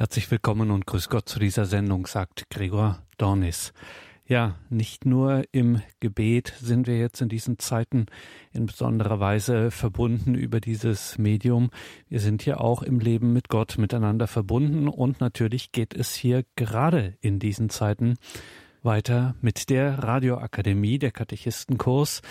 Herzlich willkommen und grüß Gott zu dieser Sendung, sagt Gregor Dornis. Ja, nicht nur im Gebet sind wir jetzt in diesen Zeiten in besonderer Weise verbunden über dieses Medium. Wir sind hier auch im Leben mit Gott miteinander verbunden und natürlich geht es hier gerade in diesen Zeiten weiter mit der Radioakademie, der Katechistenkurs.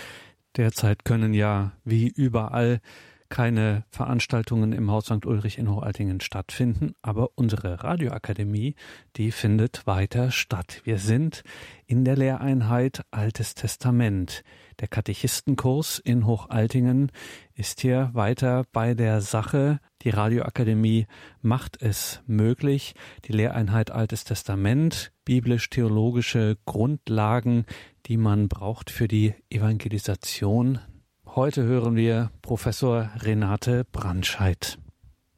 Derzeit können ja wie überall keine Veranstaltungen im Haus St. Ulrich in Hochaltingen stattfinden, aber unsere Radioakademie, die findet weiter statt. Wir sind in der Lehreinheit Altes Testament. Der Katechistenkurs in Hochaltingen ist hier weiter bei der Sache. Die Radioakademie macht es möglich, die Lehreinheit Altes Testament, biblisch-theologische Grundlagen, die man braucht für die Evangelisation Heute hören wir Professor Renate Brandscheid.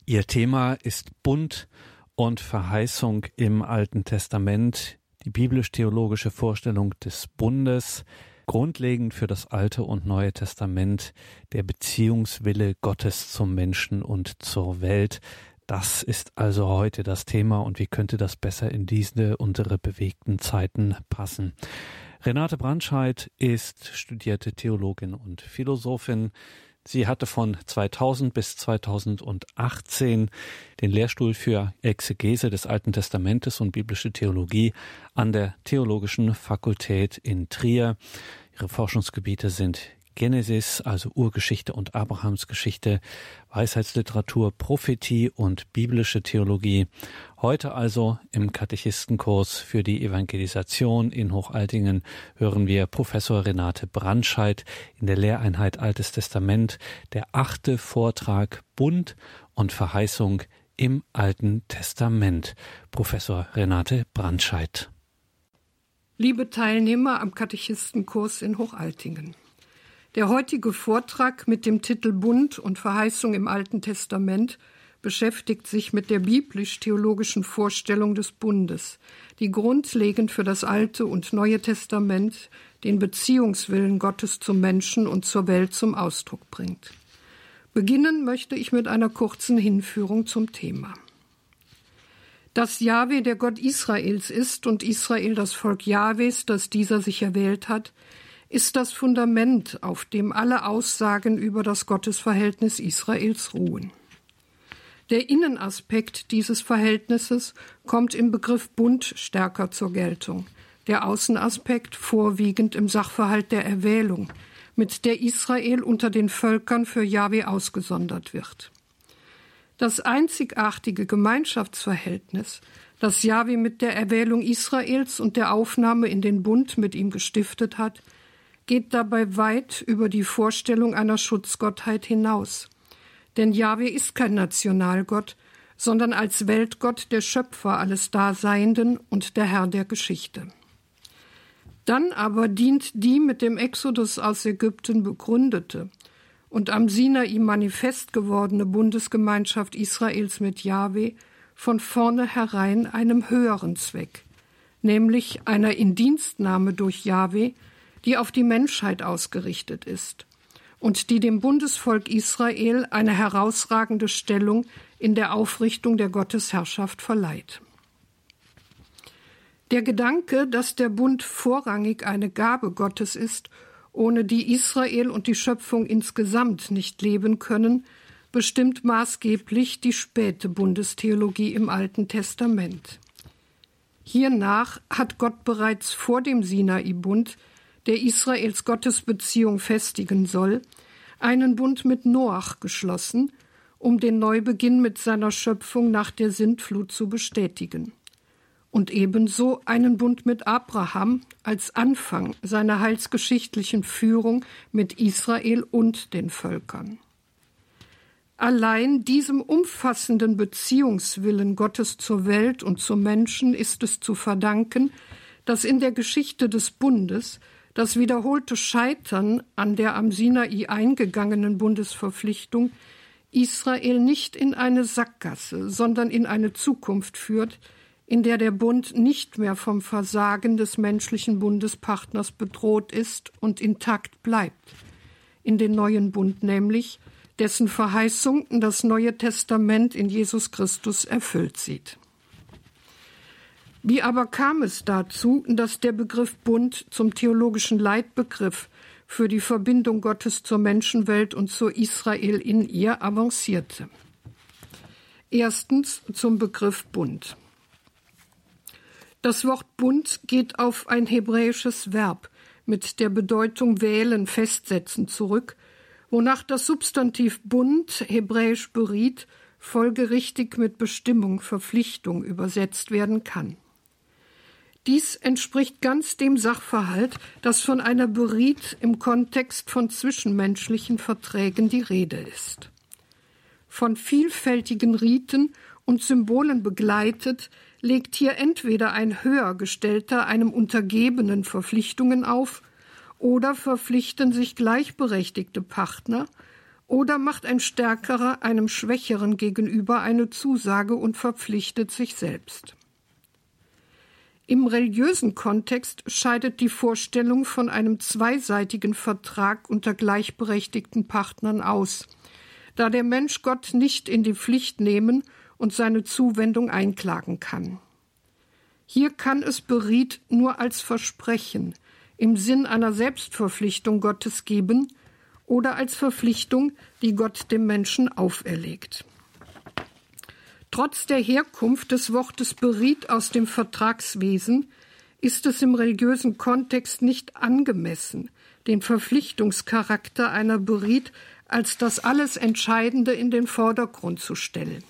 Ihr Thema ist Bund und Verheißung im Alten Testament, die biblisch-theologische Vorstellung des Bundes, grundlegend für das Alte und Neue Testament, der Beziehungswille Gottes zum Menschen und zur Welt. Das ist also heute das Thema und wie könnte das besser in diese unsere bewegten Zeiten passen? Renate Brandscheid ist studierte Theologin und Philosophin. Sie hatte von 2000 bis 2018 den Lehrstuhl für Exegese des Alten Testamentes und biblische Theologie an der Theologischen Fakultät in Trier. Ihre Forschungsgebiete sind Genesis, also Urgeschichte und Abrahamsgeschichte, Weisheitsliteratur, Prophetie und biblische Theologie. Heute also im Katechistenkurs für die Evangelisation in Hochaltingen hören wir Professor Renate Brandscheid in der Lehreinheit Altes Testament, der achte Vortrag Bund und Verheißung im Alten Testament. Professor Renate Brandscheid. Liebe Teilnehmer am Katechistenkurs in Hochaltingen. Der heutige Vortrag mit dem Titel Bund und Verheißung im Alten Testament beschäftigt sich mit der biblisch-theologischen Vorstellung des Bundes, die grundlegend für das Alte und Neue Testament den Beziehungswillen Gottes zum Menschen und zur Welt zum Ausdruck bringt. Beginnen möchte ich mit einer kurzen Hinführung zum Thema. Dass Jahwe der Gott Israels ist und Israel das Volk Jahwes, das dieser sich erwählt hat, ist das Fundament, auf dem alle Aussagen über das Gottesverhältnis Israels ruhen. Der Innenaspekt dieses Verhältnisses kommt im Begriff Bund stärker zur Geltung, der Außenaspekt vorwiegend im Sachverhalt der Erwählung, mit der Israel unter den Völkern für Jahwe ausgesondert wird. Das einzigartige Gemeinschaftsverhältnis, das Jahwe mit der Erwählung Israels und der Aufnahme in den Bund mit ihm gestiftet hat, geht dabei weit über die Vorstellung einer Schutzgottheit hinaus. Denn Jahwe ist kein Nationalgott, sondern als Weltgott der Schöpfer alles Daseienden und der Herr der Geschichte. Dann aber dient die mit dem Exodus aus Ägypten begründete und am Sinai manifest gewordene Bundesgemeinschaft Israels mit Jahwe von vornherein einem höheren Zweck, nämlich einer Indienstnahme durch Jahwe die auf die Menschheit ausgerichtet ist und die dem Bundesvolk Israel eine herausragende Stellung in der Aufrichtung der Gottesherrschaft verleiht. Der Gedanke, dass der Bund vorrangig eine Gabe Gottes ist, ohne die Israel und die Schöpfung insgesamt nicht leben können, bestimmt maßgeblich die späte Bundestheologie im Alten Testament. Hiernach hat Gott bereits vor dem Sinai-Bund der Israels Gottesbeziehung festigen soll, einen Bund mit Noach geschlossen, um den Neubeginn mit seiner Schöpfung nach der Sintflut zu bestätigen. Und ebenso einen Bund mit Abraham als Anfang seiner heilsgeschichtlichen Führung mit Israel und den Völkern. Allein diesem umfassenden Beziehungswillen Gottes zur Welt und zum Menschen ist es zu verdanken, dass in der Geschichte des Bundes das wiederholte Scheitern an der am Sinai eingegangenen Bundesverpflichtung Israel nicht in eine Sackgasse, sondern in eine Zukunft führt, in der der Bund nicht mehr vom Versagen des menschlichen Bundespartners bedroht ist und intakt bleibt. In den neuen Bund nämlich, dessen Verheißung das Neue Testament in Jesus Christus erfüllt sieht. Wie aber kam es dazu, dass der Begriff Bund zum theologischen Leitbegriff für die Verbindung Gottes zur Menschenwelt und zu Israel in ihr avancierte? Erstens zum Begriff Bund. Das Wort Bund geht auf ein hebräisches Verb mit der Bedeutung wählen, festsetzen zurück, wonach das Substantiv Bund, hebräisch beriet, folgerichtig mit Bestimmung, Verpflichtung übersetzt werden kann. Dies entspricht ganz dem Sachverhalt, dass von einer Beriet im Kontext von zwischenmenschlichen Verträgen die Rede ist. Von vielfältigen Riten und Symbolen begleitet, legt hier entweder ein Höhergestellter einem Untergebenen Verpflichtungen auf, oder verpflichten sich gleichberechtigte Partner, oder macht ein Stärkerer einem Schwächeren gegenüber eine Zusage und verpflichtet sich selbst. Im religiösen Kontext scheidet die Vorstellung von einem zweiseitigen Vertrag unter gleichberechtigten Partnern aus, da der Mensch Gott nicht in die Pflicht nehmen und seine Zuwendung einklagen kann. Hier kann es Beriet nur als Versprechen im Sinn einer Selbstverpflichtung Gottes geben oder als Verpflichtung, die Gott dem Menschen auferlegt. Trotz der Herkunft des Wortes beriet aus dem Vertragswesen ist es im religiösen Kontext nicht angemessen, den Verpflichtungscharakter einer Beriet als das alles Entscheidende in den Vordergrund zu stellen.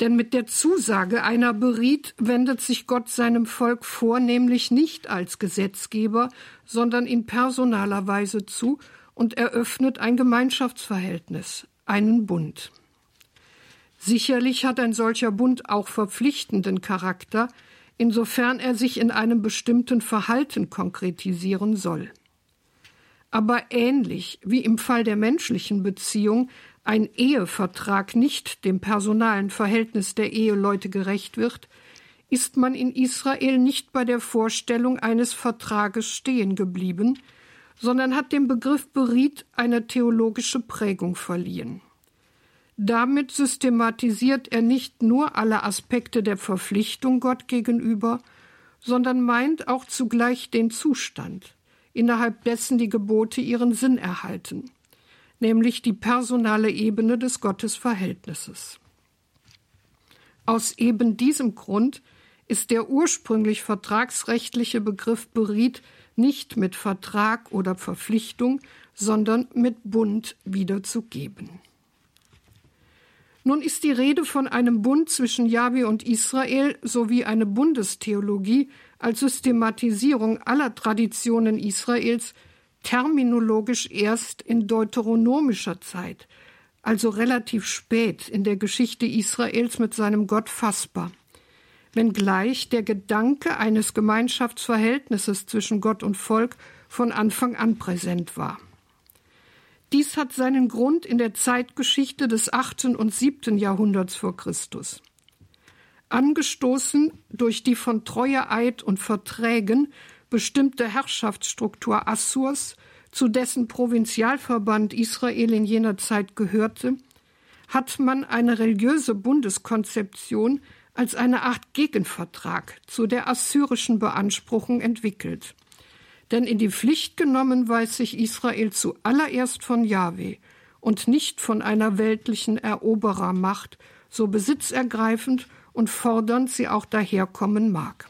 Denn mit der Zusage einer Beriet wendet sich Gott seinem Volk vornehmlich nicht als Gesetzgeber, sondern in personaler Weise zu und eröffnet ein Gemeinschaftsverhältnis, einen Bund. Sicherlich hat ein solcher Bund auch verpflichtenden Charakter, insofern er sich in einem bestimmten Verhalten konkretisieren soll. Aber ähnlich wie im Fall der menschlichen Beziehung ein Ehevertrag nicht dem personalen Verhältnis der Eheleute gerecht wird, ist man in Israel nicht bei der Vorstellung eines Vertrages stehen geblieben, sondern hat dem Begriff Beriet eine theologische Prägung verliehen. Damit systematisiert er nicht nur alle Aspekte der Verpflichtung Gott gegenüber, sondern meint auch zugleich den Zustand, innerhalb dessen die Gebote ihren Sinn erhalten, nämlich die personale Ebene des Gottesverhältnisses. Aus eben diesem Grund ist der ursprünglich vertragsrechtliche Begriff Beriet nicht mit Vertrag oder Verpflichtung, sondern mit Bund wiederzugeben. Nun ist die Rede von einem Bund zwischen Jahwe und Israel sowie eine Bundestheologie als Systematisierung aller Traditionen Israels terminologisch erst in deuteronomischer Zeit, also relativ spät in der Geschichte Israels mit seinem Gott fassbar, wenngleich der Gedanke eines Gemeinschaftsverhältnisses zwischen Gott und Volk von Anfang an präsent war. Dies hat seinen Grund in der Zeitgeschichte des 8. und 7. Jahrhunderts vor Christus. Angestoßen durch die von Treueeid und Verträgen bestimmte Herrschaftsstruktur Assurs, zu dessen Provinzialverband Israel in jener Zeit gehörte, hat man eine religiöse Bundeskonzeption als eine Art Gegenvertrag zu der assyrischen Beanspruchung entwickelt. Denn in die Pflicht genommen weiß sich Israel zuallererst von Jahwe und nicht von einer weltlichen Eroberermacht, so besitzergreifend und fordernd sie auch daherkommen mag.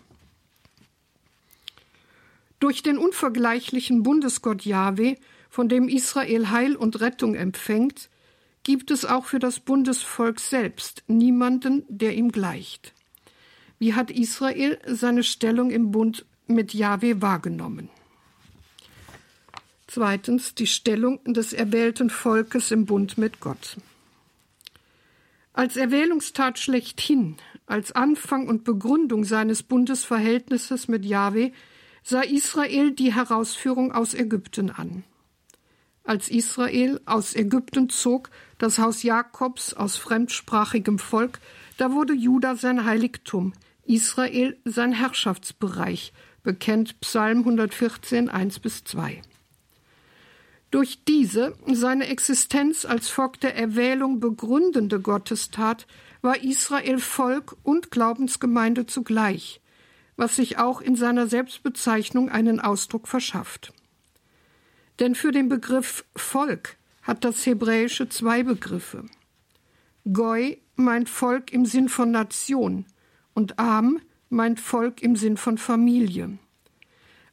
Durch den unvergleichlichen Bundesgott Jahwe, von dem Israel Heil und Rettung empfängt, gibt es auch für das Bundesvolk selbst niemanden, der ihm gleicht. Wie hat Israel seine Stellung im Bund mit Jahwe wahrgenommen? Zweitens die Stellung des erwählten Volkes im Bund mit Gott. Als Erwählungstat schlechthin, als Anfang und Begründung seines Bundesverhältnisses mit Jahwe, sah Israel die Herausführung aus Ägypten an. Als Israel aus Ägypten zog, das Haus Jakobs aus fremdsprachigem Volk, da wurde Juda sein Heiligtum, Israel sein Herrschaftsbereich, bekennt Psalm 114, 1 bis 2. Durch diese seine Existenz als Volk der Erwählung begründende Gottestat war Israel Volk und Glaubensgemeinde zugleich, was sich auch in seiner Selbstbezeichnung einen Ausdruck verschafft. Denn für den Begriff Volk hat das Hebräische zwei Begriffe. Goi meint Volk im Sinn von Nation und Am meint Volk im Sinn von Familie.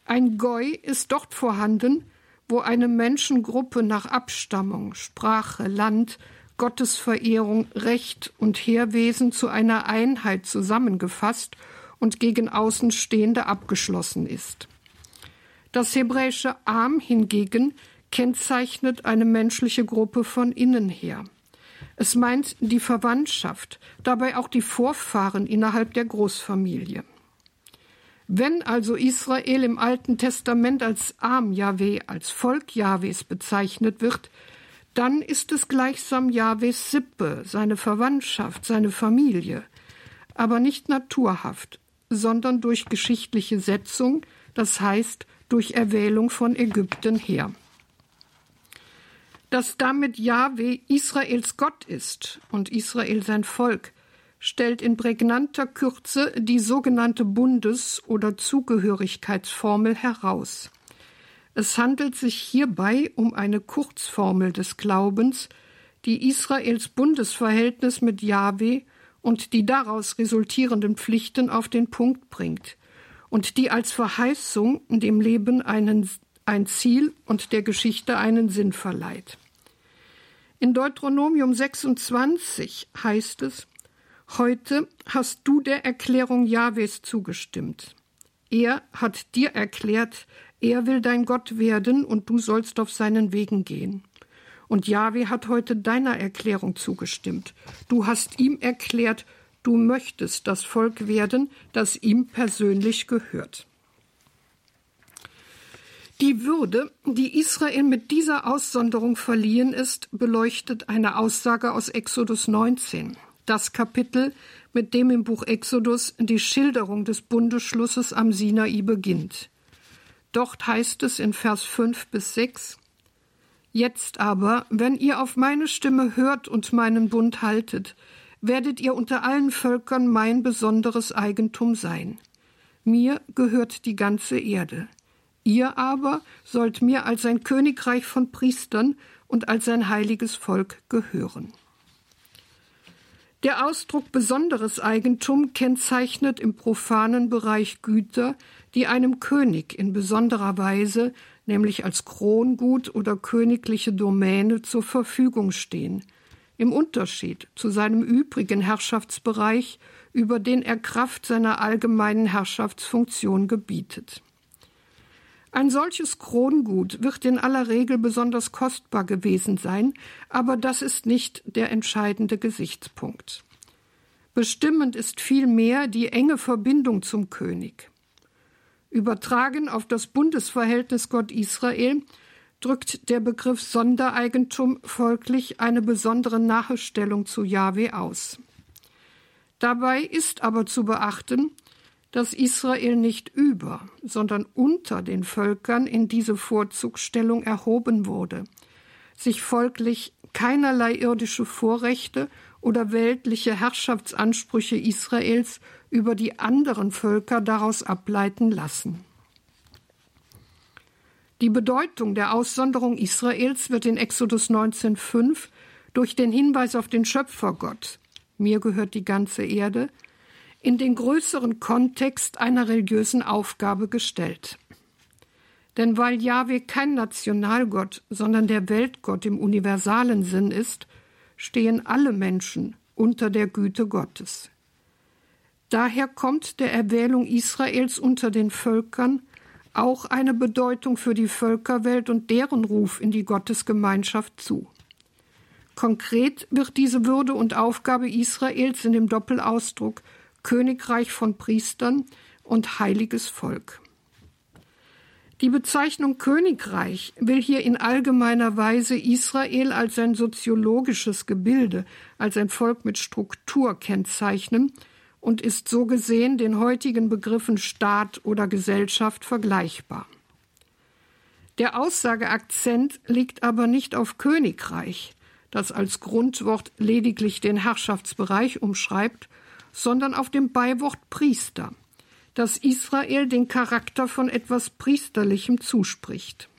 Ein Goi ist dort vorhanden, wo eine Menschengruppe nach Abstammung, Sprache, Land, Gottesverehrung, Recht und Heerwesen zu einer Einheit zusammengefasst und gegen Außenstehende abgeschlossen ist. Das hebräische Am hingegen kennzeichnet eine menschliche Gruppe von innen her. Es meint die Verwandtschaft, dabei auch die Vorfahren innerhalb der Großfamilie. Wenn also Israel im Alten Testament als Arm Jahweh, als Volk Jahwes bezeichnet wird, dann ist es gleichsam Jahwes Sippe, seine Verwandtschaft, seine Familie, aber nicht naturhaft, sondern durch geschichtliche Setzung, das heißt durch Erwählung von Ägypten her. Dass damit Jahwe Israels Gott ist und Israel sein Volk, stellt in prägnanter Kürze die sogenannte Bundes- oder Zugehörigkeitsformel heraus. Es handelt sich hierbei um eine Kurzformel des Glaubens, die Israels Bundesverhältnis mit Jahwe und die daraus resultierenden Pflichten auf den Punkt bringt und die als Verheißung dem Leben einen, ein Ziel und der Geschichte einen Sinn verleiht. In Deuteronomium 26 heißt es, Heute hast du der Erklärung Jahwes zugestimmt. Er hat dir erklärt, er will dein Gott werden und du sollst auf seinen Wegen gehen. Und Jahwe hat heute deiner Erklärung zugestimmt. Du hast ihm erklärt, du möchtest das Volk werden, das ihm persönlich gehört. Die Würde, die Israel mit dieser Aussonderung verliehen ist, beleuchtet eine Aussage aus Exodus 19, das Kapitel, mit dem im Buch Exodus die Schilderung des Bundesschlusses am Sinai beginnt. Dort heißt es in Vers 5 bis 6, Jetzt aber, wenn ihr auf meine Stimme hört und meinen Bund haltet, werdet ihr unter allen Völkern mein besonderes Eigentum sein. Mir gehört die ganze Erde. Ihr aber sollt mir als ein Königreich von Priestern und als ein heiliges Volk gehören. Der Ausdruck besonderes Eigentum kennzeichnet im profanen Bereich Güter, die einem König in besonderer Weise, nämlich als Krongut oder königliche Domäne zur Verfügung stehen, im Unterschied zu seinem übrigen Herrschaftsbereich, über den er Kraft seiner allgemeinen Herrschaftsfunktion gebietet. Ein solches Krongut wird in aller Regel besonders kostbar gewesen sein, aber das ist nicht der entscheidende Gesichtspunkt. Bestimmend ist vielmehr die enge Verbindung zum König. Übertragen auf das Bundesverhältnis Gott Israel drückt der Begriff Sondereigentum folglich eine besondere Nachstellung zu Jahwe aus. Dabei ist aber zu beachten, dass Israel nicht über, sondern unter den Völkern in diese Vorzugsstellung erhoben wurde, sich folglich keinerlei irdische Vorrechte oder weltliche Herrschaftsansprüche Israels über die anderen Völker daraus ableiten lassen. Die Bedeutung der Aussonderung Israels wird in Exodus 19,5 durch den Hinweis auf den Schöpfergott, mir gehört die ganze Erde, in den größeren Kontext einer religiösen Aufgabe gestellt. Denn weil Yahweh kein Nationalgott, sondern der Weltgott im universalen Sinn ist, stehen alle Menschen unter der Güte Gottes. Daher kommt der Erwählung Israels unter den Völkern auch eine Bedeutung für die Völkerwelt und deren Ruf in die Gottesgemeinschaft zu. Konkret wird diese Würde und Aufgabe Israels in dem Doppelausdruck Königreich von Priestern und heiliges Volk. Die Bezeichnung Königreich will hier in allgemeiner Weise Israel als ein soziologisches Gebilde, als ein Volk mit Struktur kennzeichnen und ist so gesehen den heutigen Begriffen Staat oder Gesellschaft vergleichbar. Der Aussageakzent liegt aber nicht auf Königreich, das als Grundwort lediglich den Herrschaftsbereich umschreibt, sondern auf dem Beiwort Priester, das Israel den Charakter von etwas Priesterlichem zuspricht.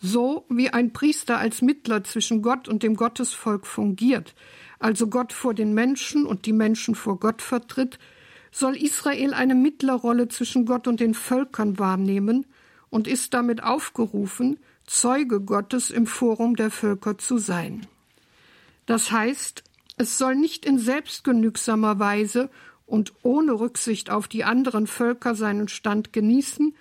So wie ein Priester als Mittler zwischen Gott und dem Gottesvolk fungiert, also Gott vor den Menschen und die Menschen vor Gott vertritt, soll Israel eine Mittlerrolle zwischen Gott und den Völkern wahrnehmen und ist damit aufgerufen, Zeuge Gottes im Forum der Völker zu sein. Das heißt, es soll nicht in selbstgenügsamer Weise und ohne Rücksicht auf die anderen Völker seinen Stand genießen,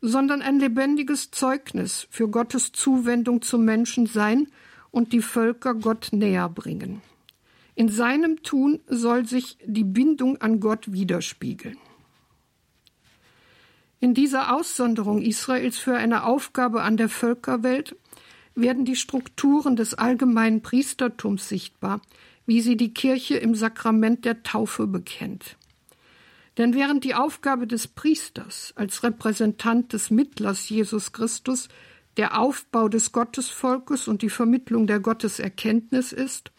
sondern ein lebendiges Zeugnis für Gottes Zuwendung zum Menschen sein und die Völker Gott näher bringen. In seinem Tun soll sich die Bindung an Gott widerspiegeln. In dieser Aussonderung Israels für eine Aufgabe an der Völkerwelt werden die Strukturen des allgemeinen Priestertums sichtbar, wie sie die Kirche im Sakrament der Taufe bekennt. Denn während die Aufgabe des Priesters als Repräsentant des Mittlers Jesus Christus der Aufbau des Gottesvolkes und die Vermittlung der Gotteserkenntnis ist,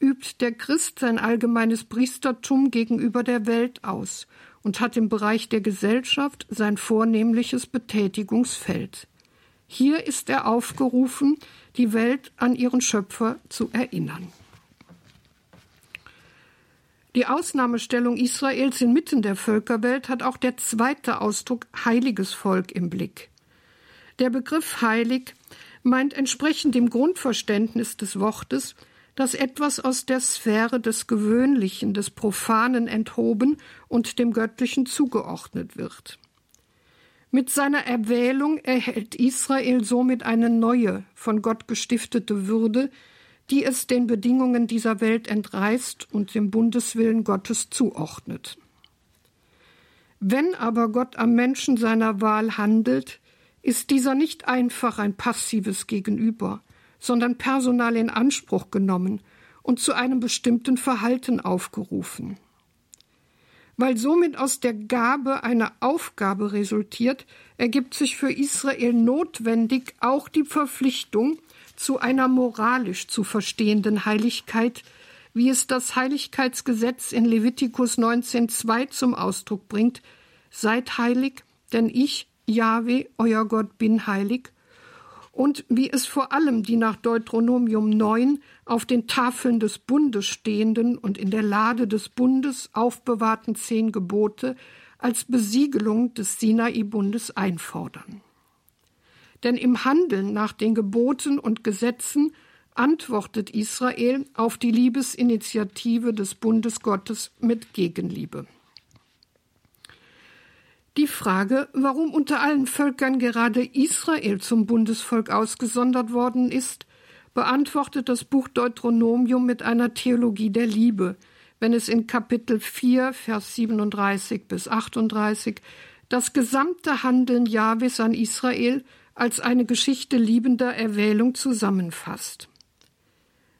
übt der Christ sein allgemeines Priestertum gegenüber der Welt aus und hat im Bereich der Gesellschaft sein vornehmliches Betätigungsfeld. Hier ist er aufgerufen, die Welt an ihren Schöpfer zu erinnern. Die Ausnahmestellung Israels inmitten der Völkerwelt hat auch der zweite Ausdruck heiliges Volk im Blick. Der Begriff heilig meint entsprechend dem Grundverständnis des Wortes, dass etwas aus der Sphäre des Gewöhnlichen, des Profanen enthoben und dem Göttlichen zugeordnet wird. Mit seiner Erwählung erhält Israel somit eine neue, von Gott gestiftete Würde, die es den Bedingungen dieser Welt entreißt und dem Bundeswillen Gottes zuordnet. Wenn aber Gott am Menschen seiner Wahl handelt, ist dieser nicht einfach ein passives Gegenüber, sondern personal in Anspruch genommen und zu einem bestimmten Verhalten aufgerufen. Weil somit aus der Gabe eine Aufgabe resultiert, ergibt sich für Israel notwendig auch die Verpflichtung, zu einer moralisch zu verstehenden Heiligkeit, wie es das Heiligkeitsgesetz in Levitikus 19.2 zum Ausdruck bringt, seid heilig, denn ich, Jahwe, euer Gott, bin heilig, und wie es vor allem die nach Deuteronomium 9 auf den Tafeln des Bundes stehenden und in der Lade des Bundes aufbewahrten zehn Gebote als Besiegelung des Sinai-Bundes einfordern. Denn im Handeln nach den Geboten und Gesetzen antwortet Israel auf die Liebesinitiative des Bundes Gottes mit Gegenliebe. Die Frage, warum unter allen Völkern gerade Israel zum Bundesvolk ausgesondert worden ist, beantwortet das Buch Deuteronomium mit einer Theologie der Liebe, wenn es in Kapitel 4, Vers 37 bis 38 das gesamte Handeln Jahwes an Israel als eine Geschichte liebender Erwählung zusammenfasst.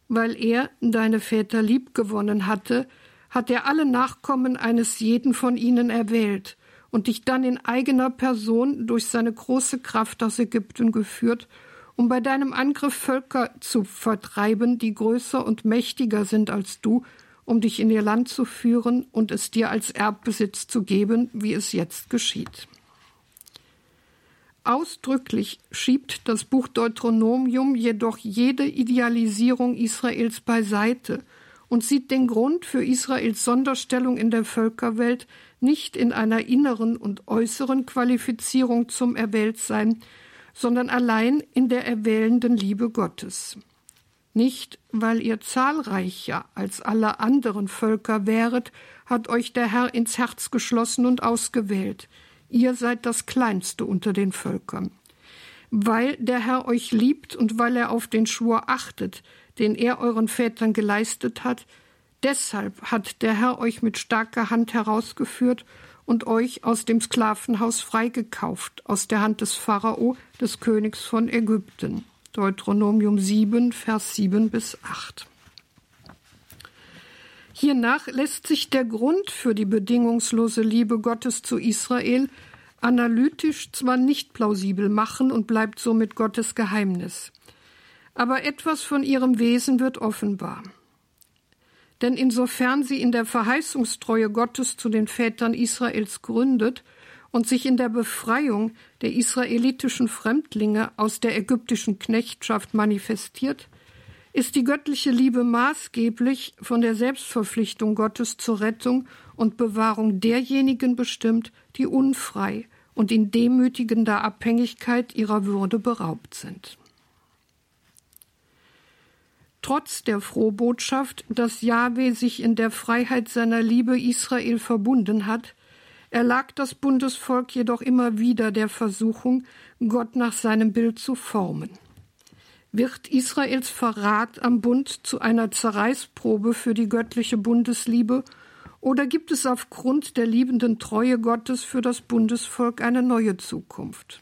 Weil er deine Väter liebgewonnen hatte, hat er alle Nachkommen eines jeden von ihnen erwählt und dich dann in eigener Person durch seine große Kraft aus Ägypten geführt, um bei deinem Angriff Völker zu vertreiben, die größer und mächtiger sind als du, um dich in ihr Land zu führen und es dir als Erbbesitz zu geben, wie es jetzt geschieht. Ausdrücklich schiebt das Buch Deuteronomium jedoch jede Idealisierung Israels beiseite und sieht den Grund für Israels Sonderstellung in der Völkerwelt nicht in einer inneren und äußeren Qualifizierung zum Erwähltsein, sondern allein in der erwählenden Liebe Gottes. Nicht, weil ihr zahlreicher als alle anderen Völker wäret, hat euch der Herr ins Herz geschlossen und ausgewählt, ihr seid das Kleinste unter den Völkern. Weil der Herr euch liebt und weil er auf den Schwur achtet, den er euren Vätern geleistet hat, deshalb hat der Herr euch mit starker Hand herausgeführt und euch aus dem Sklavenhaus freigekauft, aus der Hand des Pharao, des Königs von Ägypten. Deuteronomium 7, Vers 7 bis 8. Hiernach lässt sich der Grund für die bedingungslose Liebe Gottes zu Israel analytisch zwar nicht plausibel machen und bleibt somit Gottes Geheimnis. aber etwas von ihrem Wesen wird offenbar. Denn insofern sie in der Verheißungstreue Gottes zu den Vätern Israels gründet und sich in der Befreiung der israelitischen Fremdlinge aus der ägyptischen Knechtschaft manifestiert, ist die göttliche Liebe maßgeblich von der Selbstverpflichtung Gottes zur Rettung und Bewahrung derjenigen bestimmt, die unfrei und in demütigender Abhängigkeit ihrer Würde beraubt sind. Trotz der Frohbotschaft, dass Jahwe sich in der Freiheit seiner Liebe Israel verbunden hat, erlag das Bundesvolk jedoch immer wieder der Versuchung, Gott nach seinem Bild zu formen. Wird Israels Verrat am Bund zu einer Zerreißprobe für die göttliche Bundesliebe oder gibt es aufgrund der liebenden Treue Gottes für das Bundesvolk eine neue Zukunft?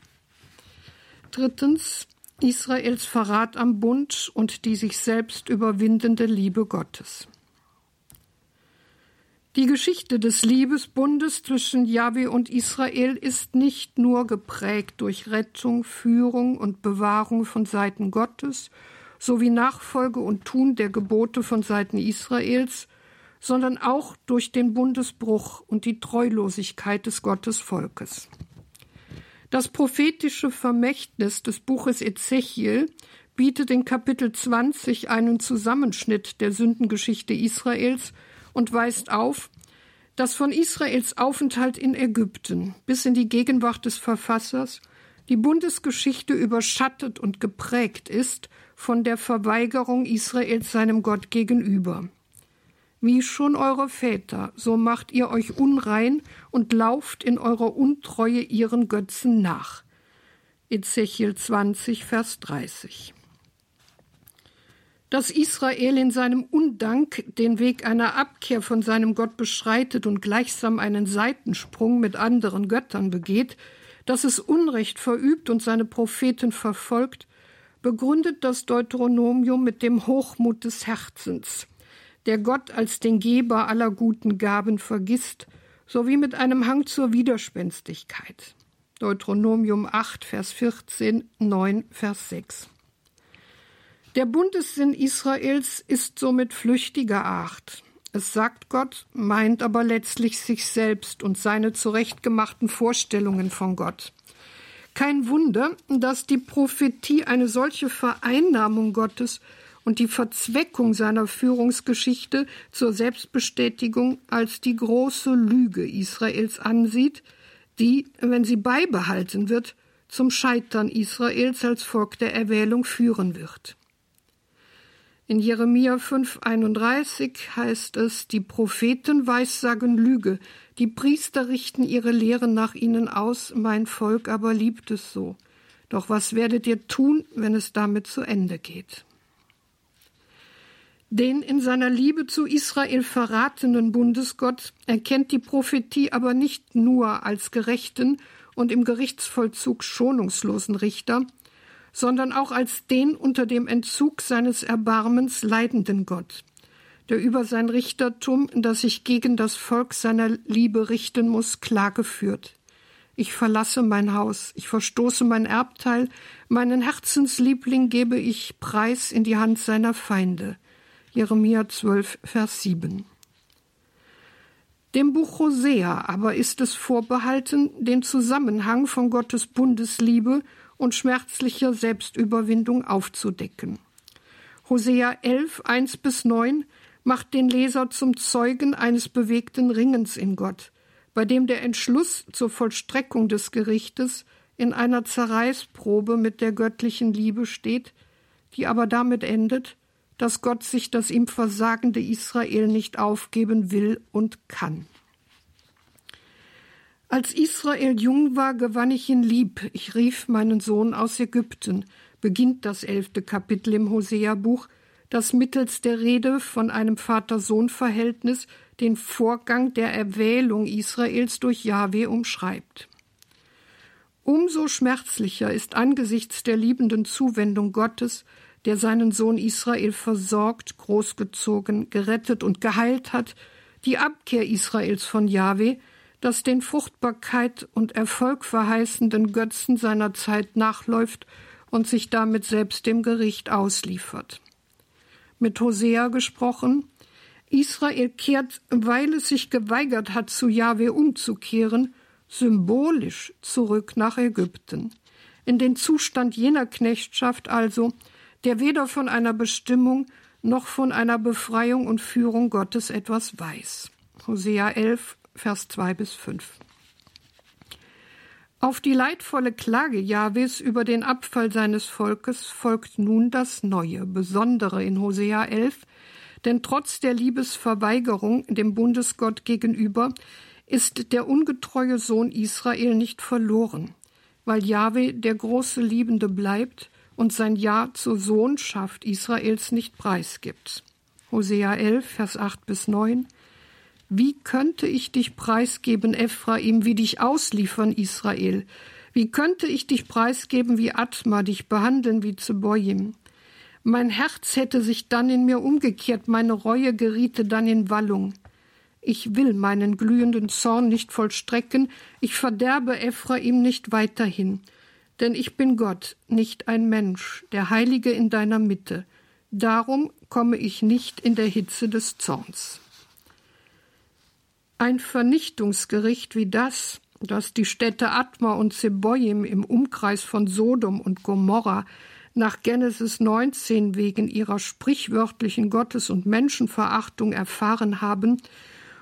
Drittens Israels Verrat am Bund und die sich selbst überwindende Liebe Gottes. Die Geschichte des Liebesbundes zwischen Jahwe und Israel ist nicht nur geprägt durch Rettung, Führung und Bewahrung von Seiten Gottes sowie Nachfolge und Tun der Gebote von Seiten Israels, sondern auch durch den Bundesbruch und die Treulosigkeit des Gottesvolkes. Das prophetische Vermächtnis des Buches Ezechiel bietet in Kapitel 20 einen Zusammenschnitt der Sündengeschichte Israels und weist auf, dass von Israels Aufenthalt in Ägypten bis in die Gegenwart des Verfassers die Bundesgeschichte überschattet und geprägt ist von der Verweigerung Israels seinem Gott gegenüber. Wie schon eure Väter, so macht ihr euch unrein und lauft in eurer Untreue ihren Götzen nach. Ezechiel 20, Vers 30 dass Israel in seinem Undank den Weg einer Abkehr von seinem Gott beschreitet und gleichsam einen Seitensprung mit anderen Göttern begeht, dass es Unrecht verübt und seine Propheten verfolgt, begründet das Deuteronomium mit dem Hochmut des Herzens, der Gott als den Geber aller guten Gaben vergisst, sowie mit einem Hang zur Widerspenstigkeit. Deuteronomium 8, Vers 14, 9, Vers 6. Der Bundessinn Israels ist somit flüchtiger Art. Es sagt Gott, meint aber letztlich sich selbst und seine zurechtgemachten Vorstellungen von Gott. Kein Wunder, dass die Prophetie eine solche Vereinnahmung Gottes und die Verzweckung seiner Führungsgeschichte zur Selbstbestätigung als die große Lüge Israels ansieht, die, wenn sie beibehalten wird, zum Scheitern Israels als Volk der Erwählung führen wird. In Jeremia 5,31 heißt es, die Propheten weissagen Lüge, die Priester richten ihre Lehren nach ihnen aus, mein Volk aber liebt es so. Doch was werdet ihr tun, wenn es damit zu Ende geht? Den in seiner Liebe zu Israel verratenen Bundesgott erkennt die Prophetie aber nicht nur als gerechten und im Gerichtsvollzug schonungslosen Richter, sondern auch als den unter dem Entzug seines Erbarmens leidenden Gott, der über sein Richtertum, das sich gegen das Volk seiner Liebe richten muss, Klage führt. Ich verlasse mein Haus, ich verstoße mein Erbteil, meinen Herzensliebling gebe ich preis in die Hand seiner Feinde. Jeremia 12, Vers 7. Dem Buch Hosea aber ist es vorbehalten, den Zusammenhang von Gottes Bundesliebe und schmerzlicher Selbstüberwindung aufzudecken. Hosea 11, 1 bis 9 macht den Leser zum Zeugen eines bewegten Ringens in Gott, bei dem der Entschluss zur Vollstreckung des Gerichtes in einer Zerreißprobe mit der göttlichen Liebe steht, die aber damit endet, dass Gott sich das ihm versagende Israel nicht aufgeben will und kann. Als Israel jung war, gewann ich ihn lieb. Ich rief meinen Sohn aus Ägypten, beginnt das elfte Kapitel im Hosea-Buch, das mittels der Rede von einem Vater-Sohn-Verhältnis den Vorgang der Erwählung Israels durch Jahwe umschreibt. Umso schmerzlicher ist angesichts der liebenden Zuwendung Gottes, der seinen Sohn Israel versorgt, großgezogen, gerettet und geheilt hat, die Abkehr Israels von Jahwe, das den Fruchtbarkeit und Erfolg verheißenden Götzen seiner Zeit nachläuft und sich damit selbst dem Gericht ausliefert. Mit Hosea gesprochen, Israel kehrt, weil es sich geweigert hat, zu Jahwe umzukehren, symbolisch zurück nach Ägypten, in den Zustand jener Knechtschaft also, der weder von einer Bestimmung noch von einer Befreiung und Führung Gottes etwas weiß. Hosea 11, Vers 2 bis 5. Auf die leidvolle Klage Jahwes über den Abfall seines Volkes folgt nun das Neue, Besondere in Hosea 11, denn trotz der Liebesverweigerung dem Bundesgott gegenüber ist der ungetreue Sohn Israel nicht verloren, weil Jahwe der große Liebende bleibt und sein Ja zur Sohnschaft Israels nicht preisgibt. Hosea 11, Vers 8 bis 9. Wie könnte ich dich preisgeben, Ephraim, wie dich ausliefern, Israel? Wie könnte ich dich preisgeben wie Atma, dich behandeln wie Zeboim? Mein Herz hätte sich dann in mir umgekehrt, meine Reue geriete dann in Wallung. Ich will meinen glühenden Zorn nicht vollstrecken, ich verderbe Ephraim nicht weiterhin. Denn ich bin Gott, nicht ein Mensch, der Heilige in deiner Mitte. Darum komme ich nicht in der Hitze des Zorns. Ein Vernichtungsgericht wie das, das die Städte Atma und Zeboim im Umkreis von Sodom und Gomorra nach Genesis 19 wegen ihrer sprichwörtlichen Gottes- und Menschenverachtung erfahren haben,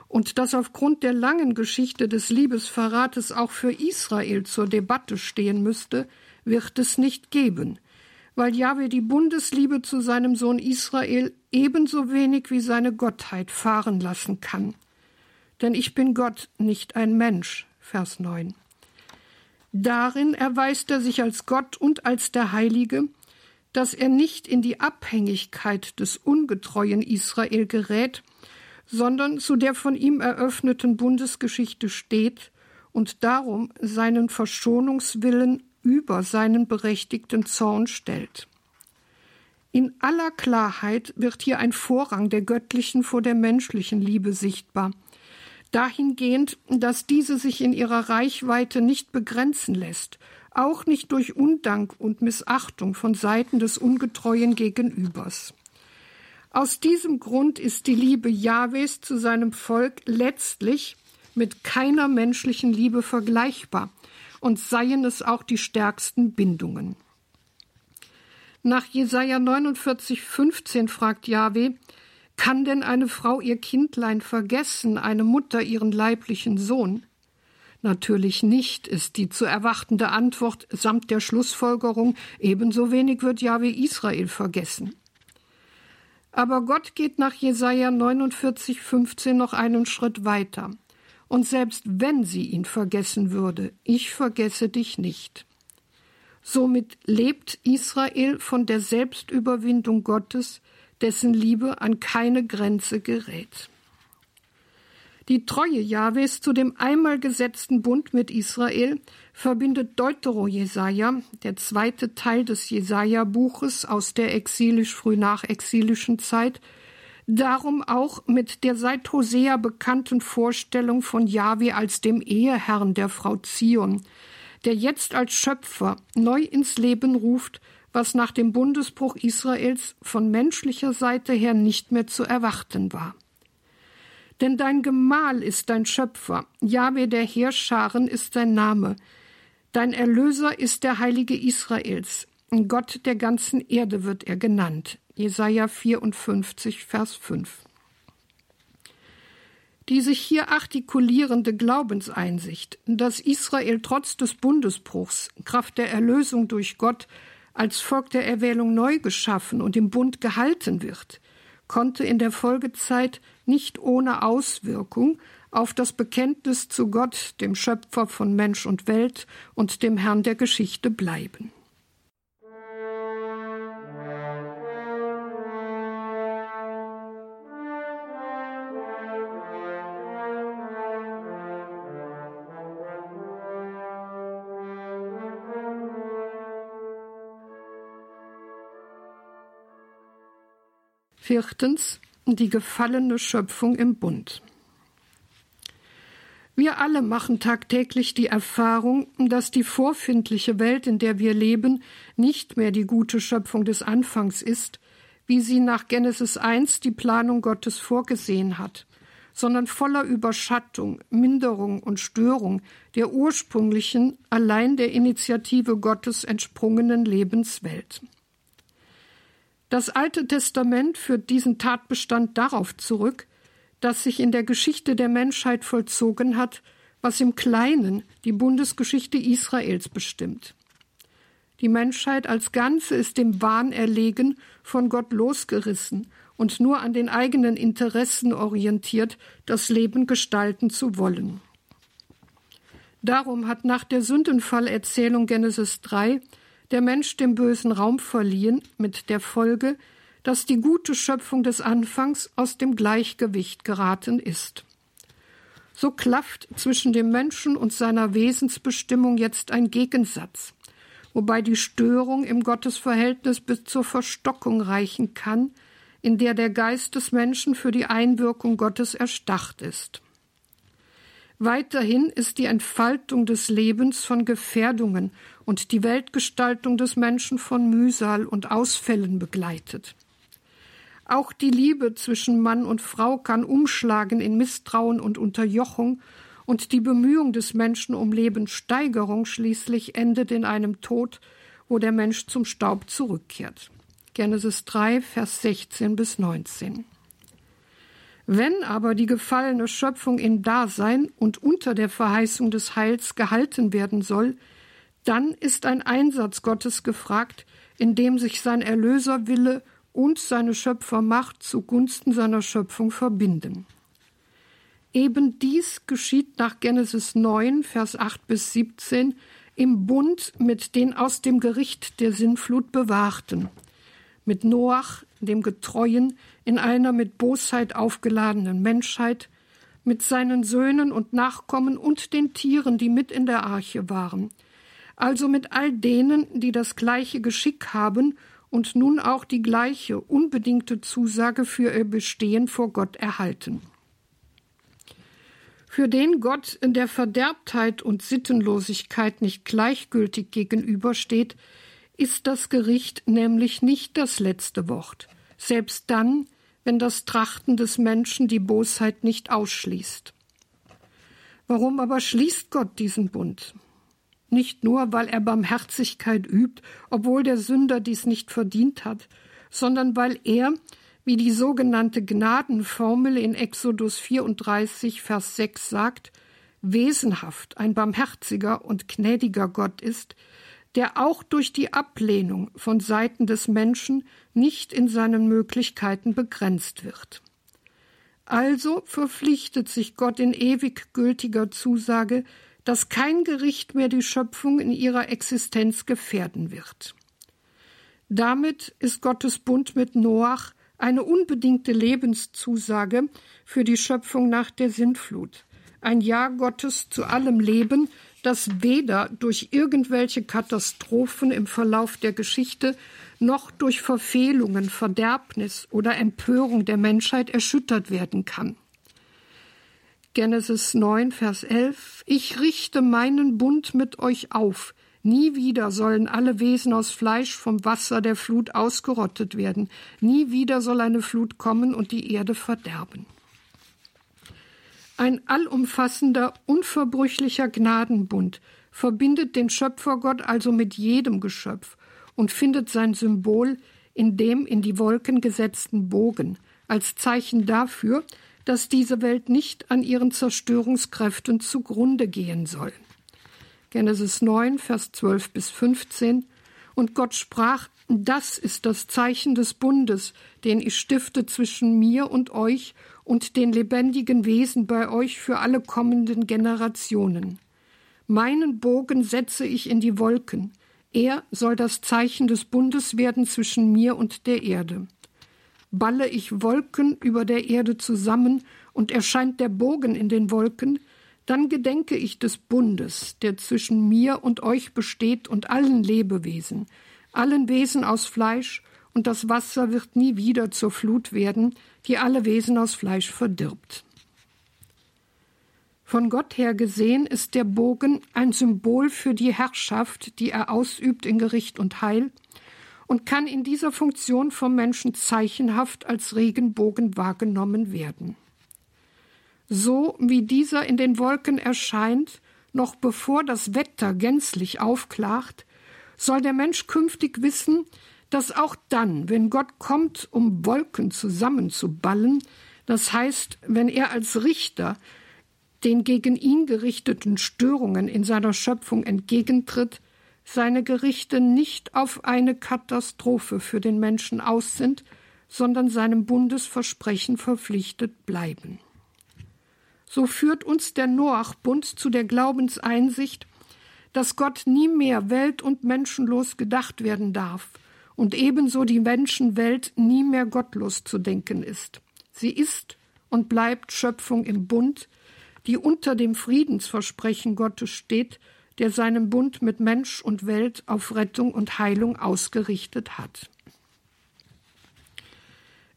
und das aufgrund der langen Geschichte des Liebesverrates auch für Israel zur Debatte stehen müsste, wird es nicht geben, weil Jahwe die Bundesliebe zu seinem Sohn Israel ebenso wenig wie seine Gottheit fahren lassen kann. Denn ich bin Gott, nicht ein Mensch. Vers 9. Darin erweist er sich als Gott und als der Heilige, dass er nicht in die Abhängigkeit des ungetreuen Israel gerät, sondern zu der von ihm eröffneten Bundesgeschichte steht und darum seinen Verschonungswillen über seinen berechtigten Zorn stellt. In aller Klarheit wird hier ein Vorrang der göttlichen vor der menschlichen Liebe sichtbar, dahingehend, dass diese sich in ihrer Reichweite nicht begrenzen lässt, auch nicht durch Undank und Missachtung von Seiten des ungetreuen Gegenübers. Aus diesem Grund ist die Liebe Jahwes zu seinem Volk letztlich mit keiner menschlichen Liebe vergleichbar und seien es auch die stärksten Bindungen. Nach Jesaja 49, 15 fragt Jahwe, kann denn eine Frau ihr Kindlein vergessen, eine Mutter ihren leiblichen Sohn? Natürlich nicht, ist die zu erwartende Antwort samt der Schlussfolgerung, ebenso wenig wird Jahwe Israel vergessen. Aber Gott geht nach Jesaja 49, 15 noch einen Schritt weiter. Und selbst wenn sie ihn vergessen würde, ich vergesse dich nicht. Somit lebt Israel von der Selbstüberwindung Gottes, dessen Liebe an keine Grenze gerät. Die Treue Jahwes zu dem einmal gesetzten Bund mit Israel verbindet Deutero-Jesaja, der zweite Teil des Jesaja-Buches aus der exilisch-frühnachexilischen Zeit, darum auch mit der seit Hosea bekannten Vorstellung von Jahwe als dem Eheherrn der Frau Zion, der jetzt als Schöpfer neu ins Leben ruft, was nach dem Bundesbruch Israels von menschlicher Seite her nicht mehr zu erwarten war. Denn dein Gemahl ist dein Schöpfer, Jahwe der Heerscharen ist sein Name. Dein Erlöser ist der Heilige Israels. Gott der ganzen Erde wird er genannt. Jesaja 54, Vers 5. Die sich hier artikulierende Glaubenseinsicht, dass Israel trotz des Bundesbruchs, Kraft der Erlösung durch Gott, als Volk der Erwählung neu geschaffen und im Bund gehalten wird, konnte in der Folgezeit nicht ohne Auswirkung auf das Bekenntnis zu Gott, dem Schöpfer von Mensch und Welt und dem Herrn der Geschichte bleiben. Viertens die gefallene Schöpfung im Bund. Wir alle machen tagtäglich die Erfahrung, dass die vorfindliche Welt, in der wir leben, nicht mehr die gute Schöpfung des Anfangs ist, wie sie nach Genesis 1 die Planung Gottes vorgesehen hat, sondern voller Überschattung, Minderung und Störung der ursprünglichen, allein der Initiative Gottes entsprungenen Lebenswelt. Das Alte Testament führt diesen Tatbestand darauf zurück, dass sich in der Geschichte der Menschheit vollzogen hat, was im Kleinen die Bundesgeschichte Israels bestimmt. Die Menschheit als Ganze ist dem Wahn erlegen, von Gott losgerissen und nur an den eigenen Interessen orientiert, das Leben gestalten zu wollen. Darum hat nach der Sündenfallerzählung Genesis 3 der Mensch dem Bösen Raum verliehen, mit der Folge, dass die gute Schöpfung des Anfangs aus dem Gleichgewicht geraten ist. So klafft zwischen dem Menschen und seiner Wesensbestimmung jetzt ein Gegensatz, wobei die Störung im Gottesverhältnis bis zur Verstockung reichen kann, in der der Geist des Menschen für die Einwirkung Gottes erstarrt ist. Weiterhin ist die Entfaltung des Lebens von Gefährdungen und die Weltgestaltung des Menschen von Mühsal und Ausfällen begleitet. Auch die Liebe zwischen Mann und Frau kann umschlagen in Misstrauen und Unterjochung, und die Bemühung des Menschen um Lebenssteigerung schließlich endet in einem Tod, wo der Mensch zum Staub zurückkehrt. Genesis 3, Vers 16 bis 19. Wenn aber die gefallene Schöpfung im Dasein und unter der Verheißung des Heils gehalten werden soll, dann ist ein Einsatz Gottes gefragt, in dem sich sein Erlöserwille und seine Schöpfermacht zugunsten seiner Schöpfung verbinden. Eben dies geschieht nach Genesis 9, Vers 8 bis 17 im Bund mit den aus dem Gericht der Sinnflut Bewahrten, mit Noach, dem Getreuen, in einer mit Bosheit aufgeladenen Menschheit, mit seinen Söhnen und Nachkommen und den Tieren, die mit in der Arche waren, also mit all denen, die das gleiche Geschick haben und nun auch die gleiche unbedingte Zusage für ihr Bestehen vor Gott erhalten. Für den Gott in der Verderbtheit und Sittenlosigkeit nicht gleichgültig gegenübersteht, ist das Gericht nämlich nicht das letzte Wort, selbst dann, wenn das Trachten des Menschen die Bosheit nicht ausschließt. Warum aber schließt Gott diesen Bund? nicht nur, weil er Barmherzigkeit übt, obwohl der Sünder dies nicht verdient hat, sondern weil er, wie die sogenannte Gnadenformel in Exodus 34, Vers 6 sagt, wesenhaft ein barmherziger und gnädiger Gott ist, der auch durch die Ablehnung von Seiten des Menschen nicht in seinen Möglichkeiten begrenzt wird. Also verpflichtet sich Gott in ewig gültiger Zusage, dass kein Gericht mehr die Schöpfung in ihrer Existenz gefährden wird. Damit ist Gottes Bund mit Noach eine unbedingte Lebenszusage für die Schöpfung nach der Sintflut, ein Ja Gottes zu allem Leben, das weder durch irgendwelche Katastrophen im Verlauf der Geschichte noch durch Verfehlungen, Verderbnis oder Empörung der Menschheit erschüttert werden kann. Genesis 9, Vers 11. Ich richte meinen Bund mit euch auf. Nie wieder sollen alle Wesen aus Fleisch vom Wasser der Flut ausgerottet werden. Nie wieder soll eine Flut kommen und die Erde verderben. Ein allumfassender, unverbrüchlicher Gnadenbund verbindet den Schöpfergott also mit jedem Geschöpf und findet sein Symbol in dem in die Wolken gesetzten Bogen, als Zeichen dafür, dass diese Welt nicht an ihren Zerstörungskräften zugrunde gehen soll. Genesis 9, Vers 12 bis 15. Und Gott sprach, das ist das Zeichen des Bundes, den ich stifte zwischen mir und euch und den lebendigen Wesen bei euch für alle kommenden Generationen. Meinen Bogen setze ich in die Wolken. Er soll das Zeichen des Bundes werden zwischen mir und der Erde balle ich Wolken über der Erde zusammen und erscheint der Bogen in den Wolken, dann gedenke ich des Bundes, der zwischen mir und euch besteht und allen Lebewesen, allen Wesen aus Fleisch, und das Wasser wird nie wieder zur Flut werden, die alle Wesen aus Fleisch verdirbt. Von Gott her gesehen ist der Bogen ein Symbol für die Herrschaft, die er ausübt in Gericht und Heil und kann in dieser Funktion vom Menschen zeichenhaft als Regenbogen wahrgenommen werden. So wie dieser in den Wolken erscheint, noch bevor das Wetter gänzlich aufklart, soll der Mensch künftig wissen, dass auch dann, wenn Gott kommt, um Wolken zusammenzuballen, das heißt, wenn er als Richter den gegen ihn gerichteten Störungen in seiner Schöpfung entgegentritt, seine Gerichte nicht auf eine Katastrophe für den Menschen aus sind, sondern seinem Bundesversprechen verpflichtet bleiben. So führt uns der Noachbund zu der Glaubenseinsicht, dass Gott nie mehr welt- und menschenlos gedacht werden darf und ebenso die Menschenwelt nie mehr gottlos zu denken ist. Sie ist und bleibt Schöpfung im Bund, die unter dem Friedensversprechen Gottes steht, der seinen Bund mit Mensch und Welt auf Rettung und Heilung ausgerichtet hat.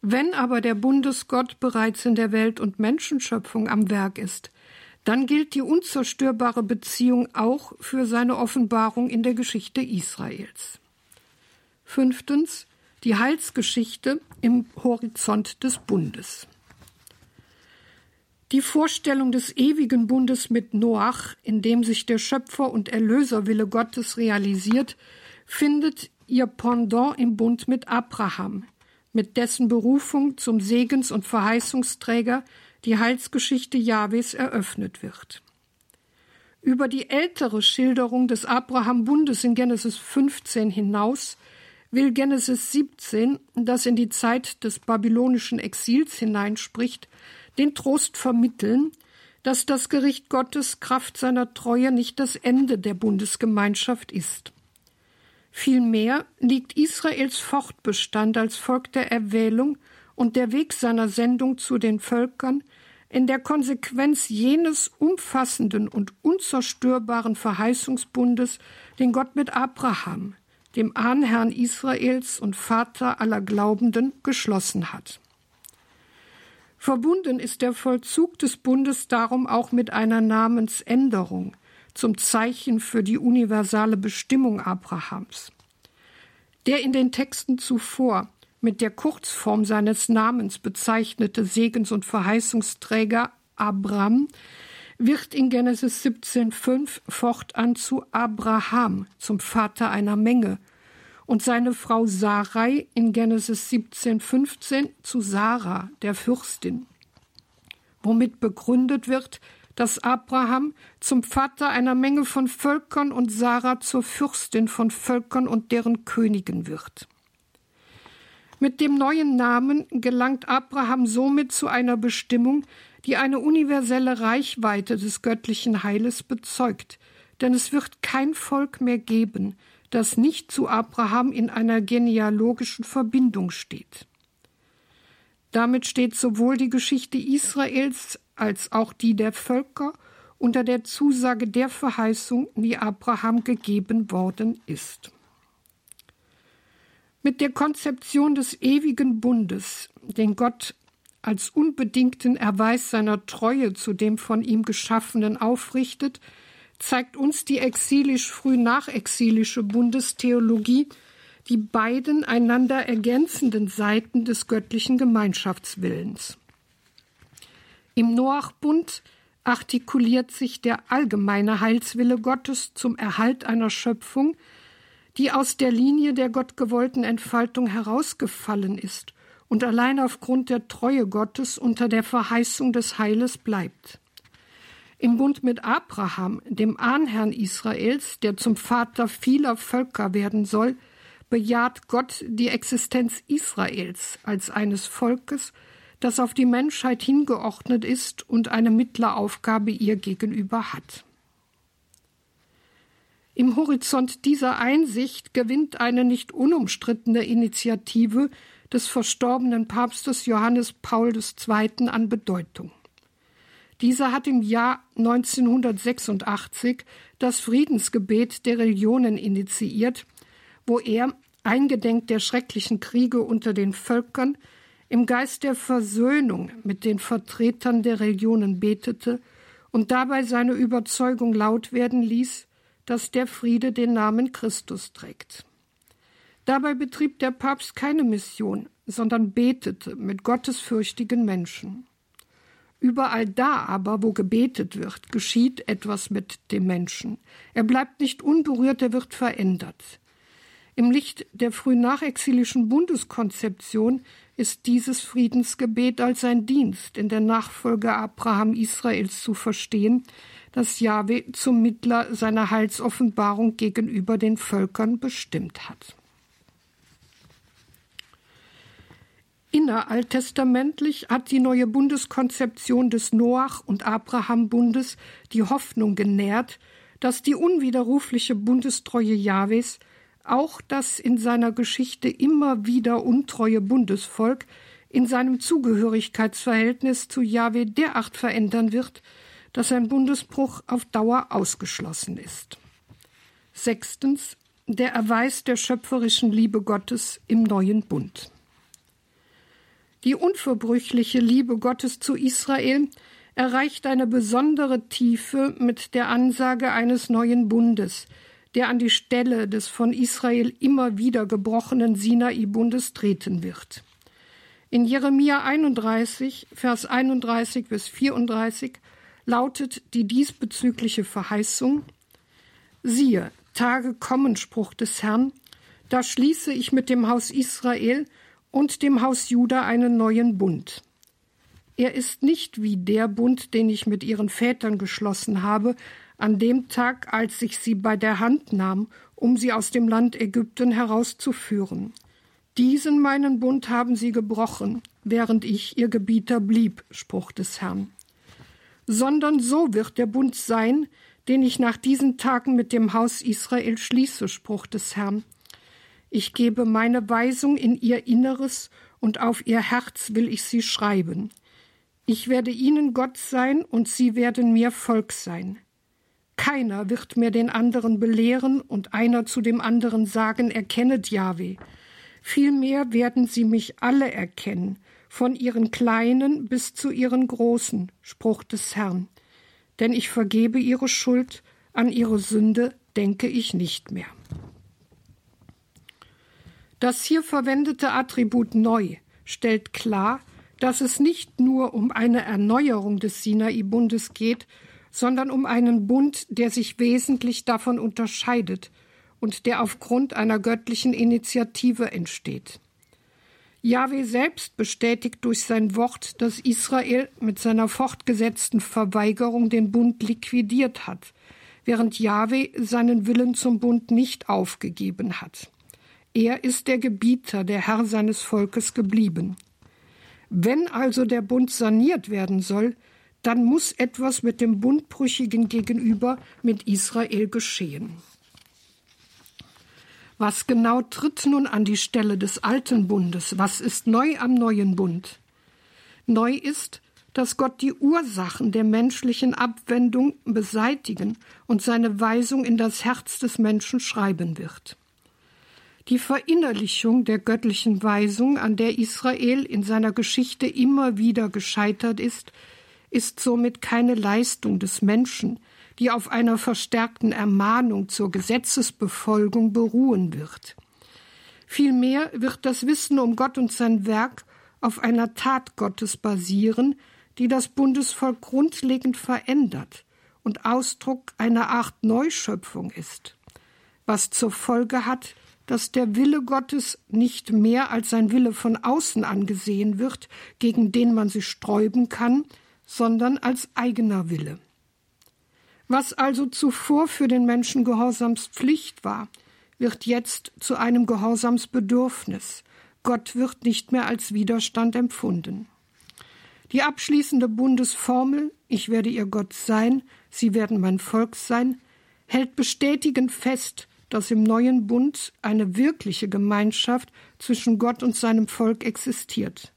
Wenn aber der Bundesgott bereits in der Welt- und Menschenschöpfung am Werk ist, dann gilt die unzerstörbare Beziehung auch für seine Offenbarung in der Geschichte Israels. Fünftens die Heilsgeschichte im Horizont des Bundes. Die Vorstellung des ewigen Bundes mit Noach, in dem sich der Schöpfer und Erlöserwille Gottes realisiert, findet ihr Pendant im Bund mit Abraham, mit dessen Berufung zum Segens- und Verheißungsträger die Heilsgeschichte Jahwes eröffnet wird. Über die ältere Schilderung des Abraham-Bundes in Genesis 15 hinaus will Genesis 17, das in die Zeit des babylonischen Exils hineinspricht, den Trost vermitteln, dass das Gericht Gottes Kraft seiner Treue nicht das Ende der Bundesgemeinschaft ist. Vielmehr liegt Israels Fortbestand als Volk der Erwählung und der Weg seiner Sendung zu den Völkern in der Konsequenz jenes umfassenden und unzerstörbaren Verheißungsbundes, den Gott mit Abraham, dem Ahnherrn Israels und Vater aller Glaubenden, geschlossen hat. Verbunden ist der Vollzug des Bundes darum auch mit einer Namensänderung zum Zeichen für die universale Bestimmung Abrahams. Der in den Texten zuvor mit der Kurzform seines Namens bezeichnete Segens- und Verheißungsträger Abram wird in Genesis 17,5 fortan zu Abraham, zum Vater einer Menge, und seine Frau Sarai in Genesis 17,15 zu Sarah, der Fürstin, womit begründet wird, dass Abraham zum Vater einer Menge von Völkern und Sarah zur Fürstin von Völkern und deren Königen wird. Mit dem neuen Namen gelangt Abraham somit zu einer Bestimmung, die eine universelle Reichweite des göttlichen Heiles bezeugt, denn es wird kein Volk mehr geben, das nicht zu Abraham in einer genealogischen Verbindung steht. Damit steht sowohl die Geschichte Israels als auch die der Völker unter der Zusage der Verheißung, die Abraham gegeben worden ist. Mit der Konzeption des ewigen Bundes, den Gott als unbedingten Erweis seiner Treue zu dem von ihm Geschaffenen aufrichtet, zeigt uns die exilisch-früh nachexilische Bundestheologie die beiden einander ergänzenden Seiten des göttlichen Gemeinschaftswillens. Im Noachbund artikuliert sich der allgemeine Heilswille Gottes zum Erhalt einer Schöpfung, die aus der Linie der gottgewollten Entfaltung herausgefallen ist und allein aufgrund der Treue Gottes unter der Verheißung des Heiles bleibt. Im Bund mit Abraham, dem Ahnherrn Israels, der zum Vater vieler Völker werden soll, bejaht Gott die Existenz Israels als eines Volkes, das auf die Menschheit hingeordnet ist und eine Mittleraufgabe ihr gegenüber hat. Im Horizont dieser Einsicht gewinnt eine nicht unumstrittene Initiative des verstorbenen Papstes Johannes Paul II. an Bedeutung. Dieser hat im Jahr 1986 das Friedensgebet der Religionen initiiert, wo er, eingedenk der schrecklichen Kriege unter den Völkern, im Geist der Versöhnung mit den Vertretern der Religionen betete und dabei seine Überzeugung laut werden ließ, dass der Friede den Namen Christus trägt. Dabei betrieb der Papst keine Mission, sondern betete mit gottesfürchtigen Menschen. Überall da aber, wo gebetet wird, geschieht etwas mit dem Menschen. Er bleibt nicht unberührt, er wird verändert. Im Licht der frühnachexilischen Bundeskonzeption ist dieses Friedensgebet als ein Dienst in der Nachfolge Abraham Israels zu verstehen, das Jahwe zum Mittler seiner Heilsoffenbarung gegenüber den Völkern bestimmt hat. Inneraltestamentlich hat die neue Bundeskonzeption des Noach- und Abraham-Bundes die Hoffnung genährt, dass die unwiderrufliche Bundestreue Jahwes auch das in seiner Geschichte immer wieder untreue Bundesvolk in seinem Zugehörigkeitsverhältnis zu Jahwe derart verändern wird, dass ein Bundesbruch auf Dauer ausgeschlossen ist. Sechstens der Erweis der schöpferischen Liebe Gottes im neuen Bund. Die unverbrüchliche Liebe Gottes zu Israel erreicht eine besondere Tiefe mit der Ansage eines neuen Bundes, der an die Stelle des von Israel immer wieder gebrochenen Sinai-Bundes treten wird. In Jeremia 31, Vers 31 bis 34 lautet die diesbezügliche Verheißung Siehe, Tage kommen, Spruch des Herrn, da schließe ich mit dem Haus Israel und dem Haus Juda einen neuen Bund. Er ist nicht wie der Bund, den ich mit ihren Vätern geschlossen habe, an dem Tag, als ich sie bei der Hand nahm, um sie aus dem Land Ägypten herauszuführen. Diesen meinen Bund haben sie gebrochen, während ich ihr Gebieter blieb, Spruch des Herrn. Sondern so wird der Bund sein, den ich nach diesen Tagen mit dem Haus Israel schließe, Spruch des Herrn. Ich gebe meine Weisung in ihr Inneres und auf ihr Herz will ich sie schreiben. Ich werde ihnen Gott sein und sie werden mir Volk sein. Keiner wird mehr den anderen belehren und einer zu dem anderen sagen, erkennet Jahwe. Vielmehr werden sie mich alle erkennen, von ihren Kleinen bis zu ihren Großen, Spruch des Herrn. Denn ich vergebe ihre Schuld, an ihre Sünde denke ich nicht mehr. Das hier verwendete Attribut neu stellt klar, dass es nicht nur um eine Erneuerung des Sinai-Bundes geht, sondern um einen Bund, der sich wesentlich davon unterscheidet und der aufgrund einer göttlichen Initiative entsteht. Jahwe selbst bestätigt durch sein Wort, dass Israel mit seiner fortgesetzten Verweigerung den Bund liquidiert hat, während Jahwe seinen Willen zum Bund nicht aufgegeben hat. Er ist der Gebieter, der Herr seines Volkes geblieben. Wenn also der Bund saniert werden soll, dann muss etwas mit dem Bundbrüchigen gegenüber mit Israel geschehen. Was genau tritt nun an die Stelle des alten Bundes? Was ist neu am neuen Bund? Neu ist, dass Gott die Ursachen der menschlichen Abwendung beseitigen und seine Weisung in das Herz des Menschen schreiben wird. Die Verinnerlichung der göttlichen Weisung, an der Israel in seiner Geschichte immer wieder gescheitert ist, ist somit keine Leistung des Menschen, die auf einer verstärkten Ermahnung zur Gesetzesbefolgung beruhen wird. Vielmehr wird das Wissen um Gott und sein Werk auf einer Tat Gottes basieren, die das Bundesvolk grundlegend verändert und Ausdruck einer Art Neuschöpfung ist, was zur Folge hat, dass der Wille Gottes nicht mehr als ein Wille von außen angesehen wird, gegen den man sich sträuben kann, sondern als eigener Wille. Was also zuvor für den Menschen Gehorsamspflicht war, wird jetzt zu einem Gehorsamsbedürfnis. Gott wird nicht mehr als Widerstand empfunden. Die abschließende Bundesformel Ich werde ihr Gott sein, sie werden mein Volk sein, hält bestätigend fest, dass im neuen Bund eine wirkliche Gemeinschaft zwischen Gott und seinem Volk existiert.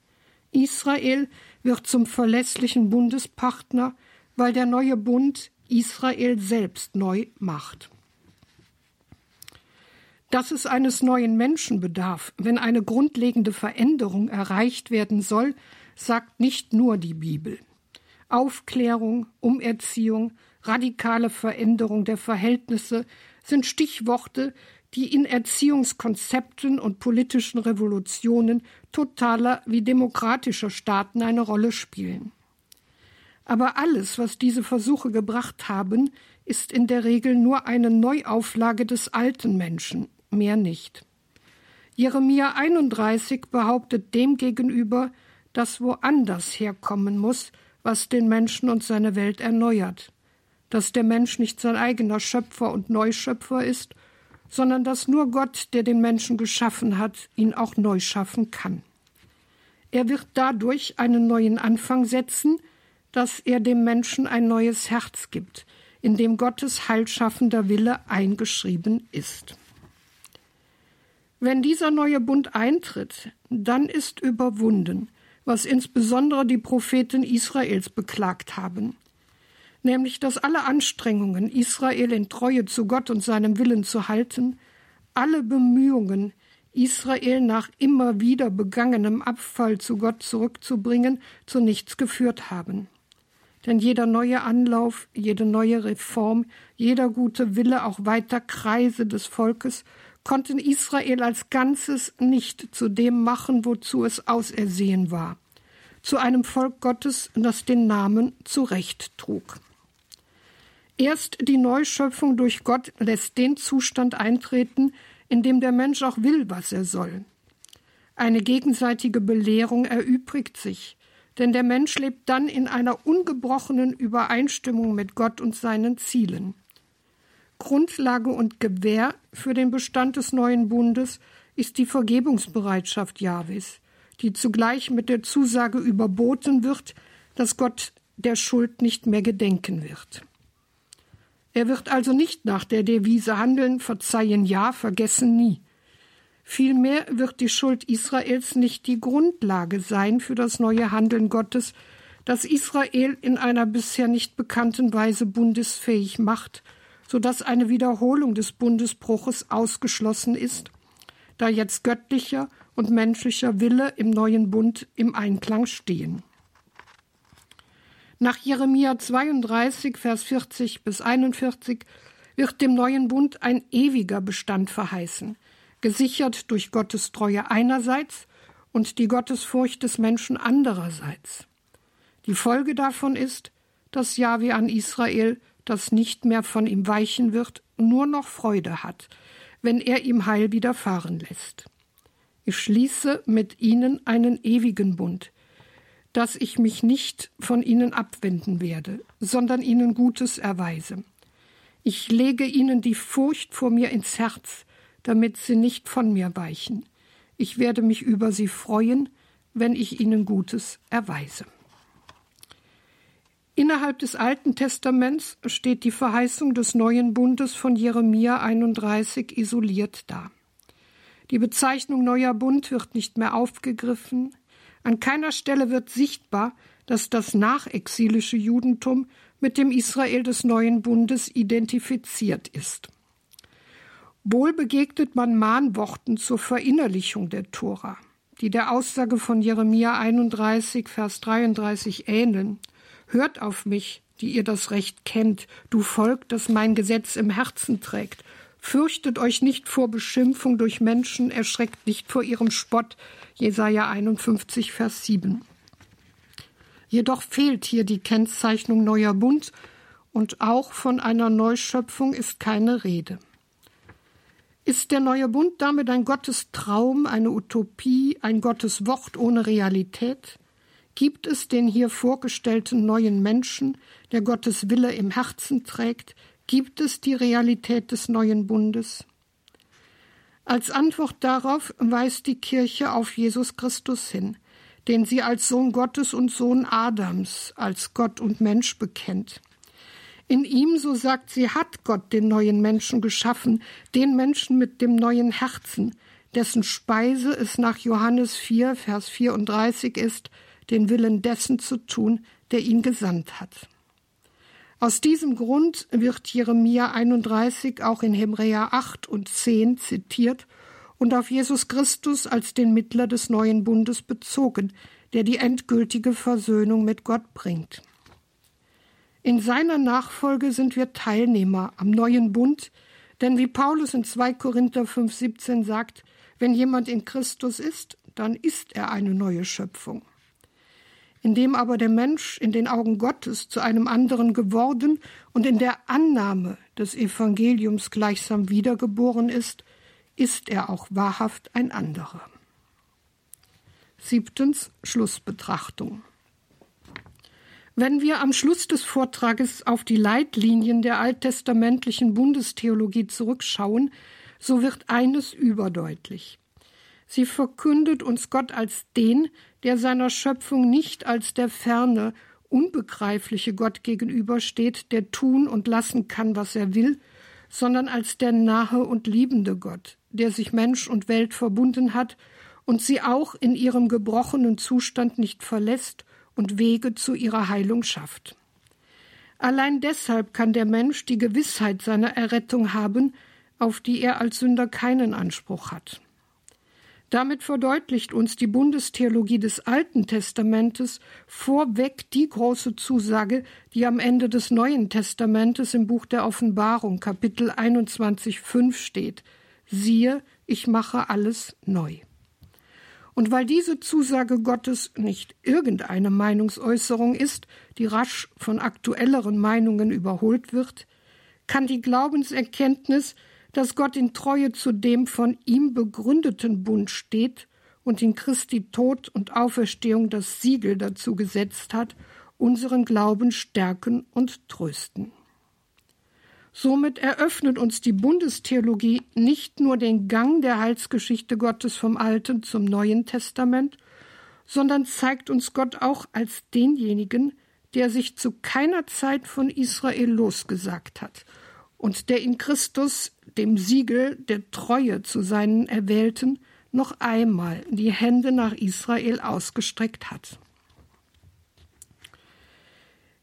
Israel wird zum verlässlichen Bundespartner, weil der neue Bund Israel selbst neu macht. Dass es eines neuen Menschen bedarf, wenn eine grundlegende Veränderung erreicht werden soll, sagt nicht nur die Bibel. Aufklärung, Umerziehung, radikale Veränderung der Verhältnisse sind Stichworte, die in Erziehungskonzepten und politischen Revolutionen totaler wie demokratischer Staaten eine Rolle spielen. Aber alles, was diese Versuche gebracht haben, ist in der Regel nur eine Neuauflage des alten Menschen, mehr nicht. Jeremia 31 behauptet demgegenüber, dass woanders herkommen muss, was den Menschen und seine Welt erneuert, dass der Mensch nicht sein eigener Schöpfer und Neuschöpfer ist, sondern dass nur Gott, der den Menschen geschaffen hat, ihn auch neu schaffen kann. Er wird dadurch einen neuen Anfang setzen, dass er dem Menschen ein neues Herz gibt, in dem Gottes heilschaffender Wille eingeschrieben ist. Wenn dieser neue Bund eintritt, dann ist überwunden, was insbesondere die Propheten Israels beklagt haben, nämlich dass alle Anstrengungen, Israel in Treue zu Gott und seinem Willen zu halten, alle Bemühungen, Israel nach immer wieder begangenem Abfall zu Gott zurückzubringen, zu nichts geführt haben. Denn jeder neue Anlauf, jede neue Reform, jeder gute Wille auch weiter Kreise des Volkes konnten Israel als Ganzes nicht zu dem machen, wozu es ausersehen war, zu einem Volk Gottes, das den Namen zurecht trug. Erst die Neuschöpfung durch Gott lässt den Zustand eintreten, in dem der Mensch auch will, was er soll. Eine gegenseitige Belehrung erübrigt sich, denn der Mensch lebt dann in einer ungebrochenen Übereinstimmung mit Gott und seinen Zielen. Grundlage und Gewähr für den Bestand des neuen Bundes ist die Vergebungsbereitschaft Jahwes, die zugleich mit der Zusage überboten wird, dass Gott der Schuld nicht mehr gedenken wird. Er wird also nicht nach der Devise handeln, verzeihen ja, vergessen nie. Vielmehr wird die Schuld Israels nicht die Grundlage sein für das neue Handeln Gottes, das Israel in einer bisher nicht bekannten Weise bundesfähig macht, so dass eine Wiederholung des Bundesbruches ausgeschlossen ist, da jetzt göttlicher und menschlicher Wille im neuen Bund im Einklang stehen. Nach Jeremia 32, Vers 40 bis 41 wird dem neuen Bund ein ewiger Bestand verheißen – gesichert durch Gottes Treue einerseits und die Gottesfurcht des Menschen andererseits. Die Folge davon ist, dass Jahwe an Israel, das nicht mehr von ihm weichen wird, nur noch Freude hat, wenn er ihm Heil widerfahren lässt. Ich schließe mit ihnen einen ewigen Bund, dass ich mich nicht von ihnen abwenden werde, sondern ihnen Gutes erweise. Ich lege ihnen die Furcht vor mir ins Herz, damit sie nicht von mir weichen. Ich werde mich über sie freuen, wenn ich ihnen Gutes erweise. Innerhalb des Alten Testaments steht die Verheißung des neuen Bundes von Jeremia 31 isoliert da. Die Bezeichnung neuer Bund wird nicht mehr aufgegriffen. An keiner Stelle wird sichtbar, dass das nachexilische Judentum mit dem Israel des neuen Bundes identifiziert ist. Wohl begegnet man Mahnworten zur Verinnerlichung der Tora, die der Aussage von Jeremia 31, Vers 33 ähneln. Hört auf mich, die ihr das Recht kennt, du Volk, das mein Gesetz im Herzen trägt. Fürchtet euch nicht vor Beschimpfung durch Menschen, erschreckt nicht vor ihrem Spott. Jesaja 51, Vers 7. Jedoch fehlt hier die Kennzeichnung neuer Bund und auch von einer Neuschöpfung ist keine Rede. Ist der neue Bund damit ein Gottestraum, eine Utopie, ein Gotteswort ohne Realität? Gibt es den hier vorgestellten neuen Menschen, der Gottes Wille im Herzen trägt? Gibt es die Realität des neuen Bundes? Als Antwort darauf weist die Kirche auf Jesus Christus hin, den sie als Sohn Gottes und Sohn Adams, als Gott und Mensch bekennt. In ihm, so sagt sie, hat Gott den neuen Menschen geschaffen, den Menschen mit dem neuen Herzen, dessen Speise es nach Johannes 4, Vers 34 ist, den Willen dessen zu tun, der ihn gesandt hat. Aus diesem Grund wird Jeremia 31 auch in Hebräer 8 und 10 zitiert und auf Jesus Christus als den Mittler des neuen Bundes bezogen, der die endgültige Versöhnung mit Gott bringt. In seiner Nachfolge sind wir Teilnehmer am neuen Bund, denn wie Paulus in 2 Korinther 5,17 sagt, wenn jemand in Christus ist, dann ist er eine neue Schöpfung. Indem aber der Mensch in den Augen Gottes zu einem anderen geworden und in der Annahme des Evangeliums gleichsam wiedergeboren ist, ist er auch wahrhaft ein anderer. Siebtens Schlussbetrachtung. Wenn wir am Schluss des Vortrages auf die Leitlinien der alttestamentlichen Bundestheologie zurückschauen, so wird eines überdeutlich. Sie verkündet uns Gott als den, der seiner Schöpfung nicht als der ferne, unbegreifliche Gott gegenübersteht, der tun und lassen kann, was er will, sondern als der nahe und liebende Gott, der sich Mensch und Welt verbunden hat und sie auch in ihrem gebrochenen Zustand nicht verlässt und Wege zu ihrer Heilung schafft. Allein deshalb kann der Mensch die Gewissheit seiner Errettung haben, auf die er als Sünder keinen Anspruch hat. Damit verdeutlicht uns die Bundestheologie des Alten Testamentes vorweg die große Zusage, die am Ende des Neuen Testamentes im Buch der Offenbarung Kapitel 21.5 steht. Siehe, ich mache alles neu. Und weil diese Zusage Gottes nicht irgendeine Meinungsäußerung ist, die rasch von aktuelleren Meinungen überholt wird, kann die Glaubenserkenntnis, dass Gott in Treue zu dem von ihm begründeten Bund steht und in Christi Tod und Auferstehung das Siegel dazu gesetzt hat, unseren Glauben stärken und trösten. Somit eröffnet uns die Bundestheologie nicht nur den Gang der Heilsgeschichte Gottes vom Alten zum Neuen Testament, sondern zeigt uns Gott auch als denjenigen, der sich zu keiner Zeit von Israel losgesagt hat und der in Christus, dem Siegel der Treue zu seinen Erwählten, noch einmal die Hände nach Israel ausgestreckt hat.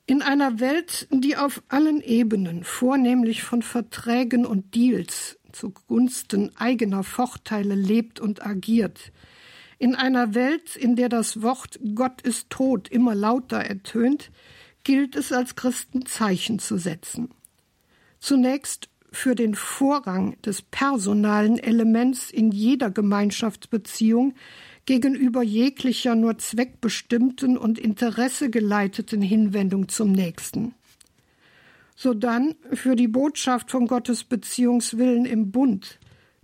In einer Welt, die auf allen Ebenen, vornehmlich von Verträgen und Deals zugunsten eigener Vorteile lebt und agiert, in einer Welt, in der das Wort Gott ist tot immer lauter ertönt, gilt es als Christen Zeichen zu setzen. Zunächst für den Vorrang des personalen Elements in jeder Gemeinschaftsbeziehung gegenüber jeglicher nur zweckbestimmten und interessegeleiteten Hinwendung zum Nächsten. Sodann für die Botschaft von Gottes Beziehungswillen im Bund,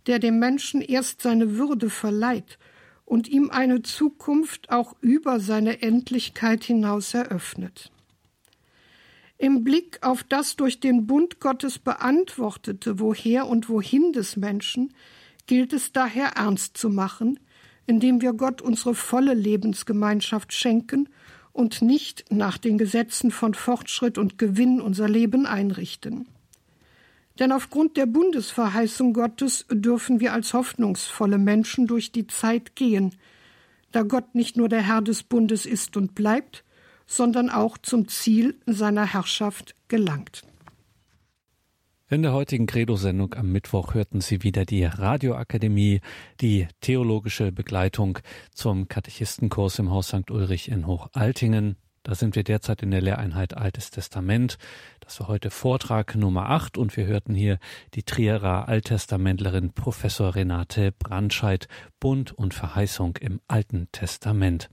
der dem Menschen erst seine Würde verleiht und ihm eine Zukunft auch über seine Endlichkeit hinaus eröffnet. Im Blick auf das durch den Bund Gottes beantwortete Woher und Wohin des Menschen gilt es daher ernst zu machen, indem wir Gott unsere volle Lebensgemeinschaft schenken und nicht nach den Gesetzen von Fortschritt und Gewinn unser Leben einrichten. Denn aufgrund der Bundesverheißung Gottes dürfen wir als hoffnungsvolle Menschen durch die Zeit gehen, da Gott nicht nur der Herr des Bundes ist und bleibt, sondern auch zum Ziel seiner Herrschaft gelangt. In der heutigen Credo-Sendung am Mittwoch hörten Sie wieder die Radioakademie, die theologische Begleitung zum Katechistenkurs im Haus St. Ulrich in Hochaltingen. Da sind wir derzeit in der Lehreinheit Altes Testament. Das war heute Vortrag Nummer 8 und wir hörten hier die Trierer Alttestamentlerin Professor Renate Brandscheid, Bund und Verheißung im Alten Testament.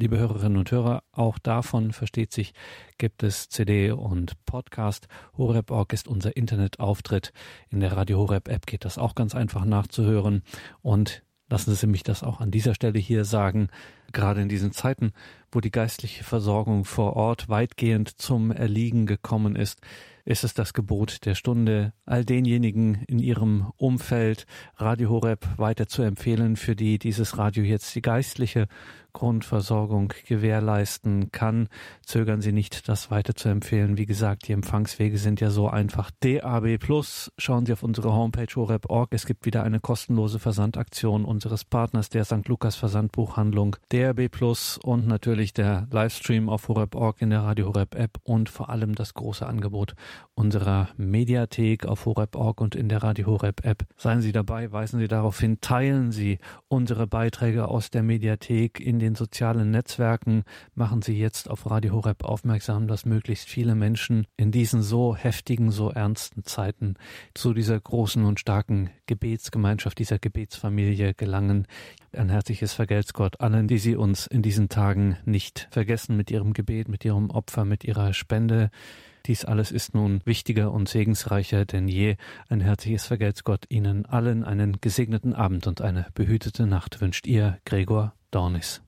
Liebe Hörerinnen und Hörer, auch davon versteht sich, gibt es CD und Podcast. Horeb.org ist unser Internetauftritt. In der Radio Horeb App geht das auch ganz einfach nachzuhören. Und lassen Sie mich das auch an dieser Stelle hier sagen. Gerade in diesen Zeiten, wo die geistliche Versorgung vor Ort weitgehend zum Erliegen gekommen ist, ist es das Gebot der Stunde, all denjenigen in ihrem Umfeld Radio Horeb weiter zu empfehlen, für die dieses Radio jetzt die geistliche Grundversorgung gewährleisten kann. Zögern Sie nicht, das weiter zu empfehlen. Wie gesagt, die Empfangswege sind ja so einfach. DAB Plus, schauen Sie auf unsere Homepage horeb.org. Es gibt wieder eine kostenlose Versandaktion unseres Partners, der St. Lukas Versandbuchhandlung. DAB Plus und natürlich der Livestream auf horeb.org in der Radio Horeb App und vor allem das große Angebot unserer Mediathek auf horeb.org und in der Radio Horeb App. Seien Sie dabei, weisen Sie darauf hin, teilen Sie unsere Beiträge aus der Mediathek in den sozialen Netzwerken, machen Sie jetzt auf Radio Horeb aufmerksam, dass möglichst viele Menschen in diesen so heftigen, so ernsten Zeiten zu dieser großen und starken Gebetsgemeinschaft, dieser Gebetsfamilie gelangen. Ein herzliches Vergelt's Gott allen, die Sie uns in diesen Tagen nicht vergessen mit Ihrem Gebet, mit Ihrem Opfer, mit Ihrer Spende. Dies alles ist nun wichtiger und segensreicher denn je. Ein herzliches Vergelt's Gott Ihnen allen einen gesegneten Abend und eine behütete Nacht wünscht Ihr Gregor Dornis.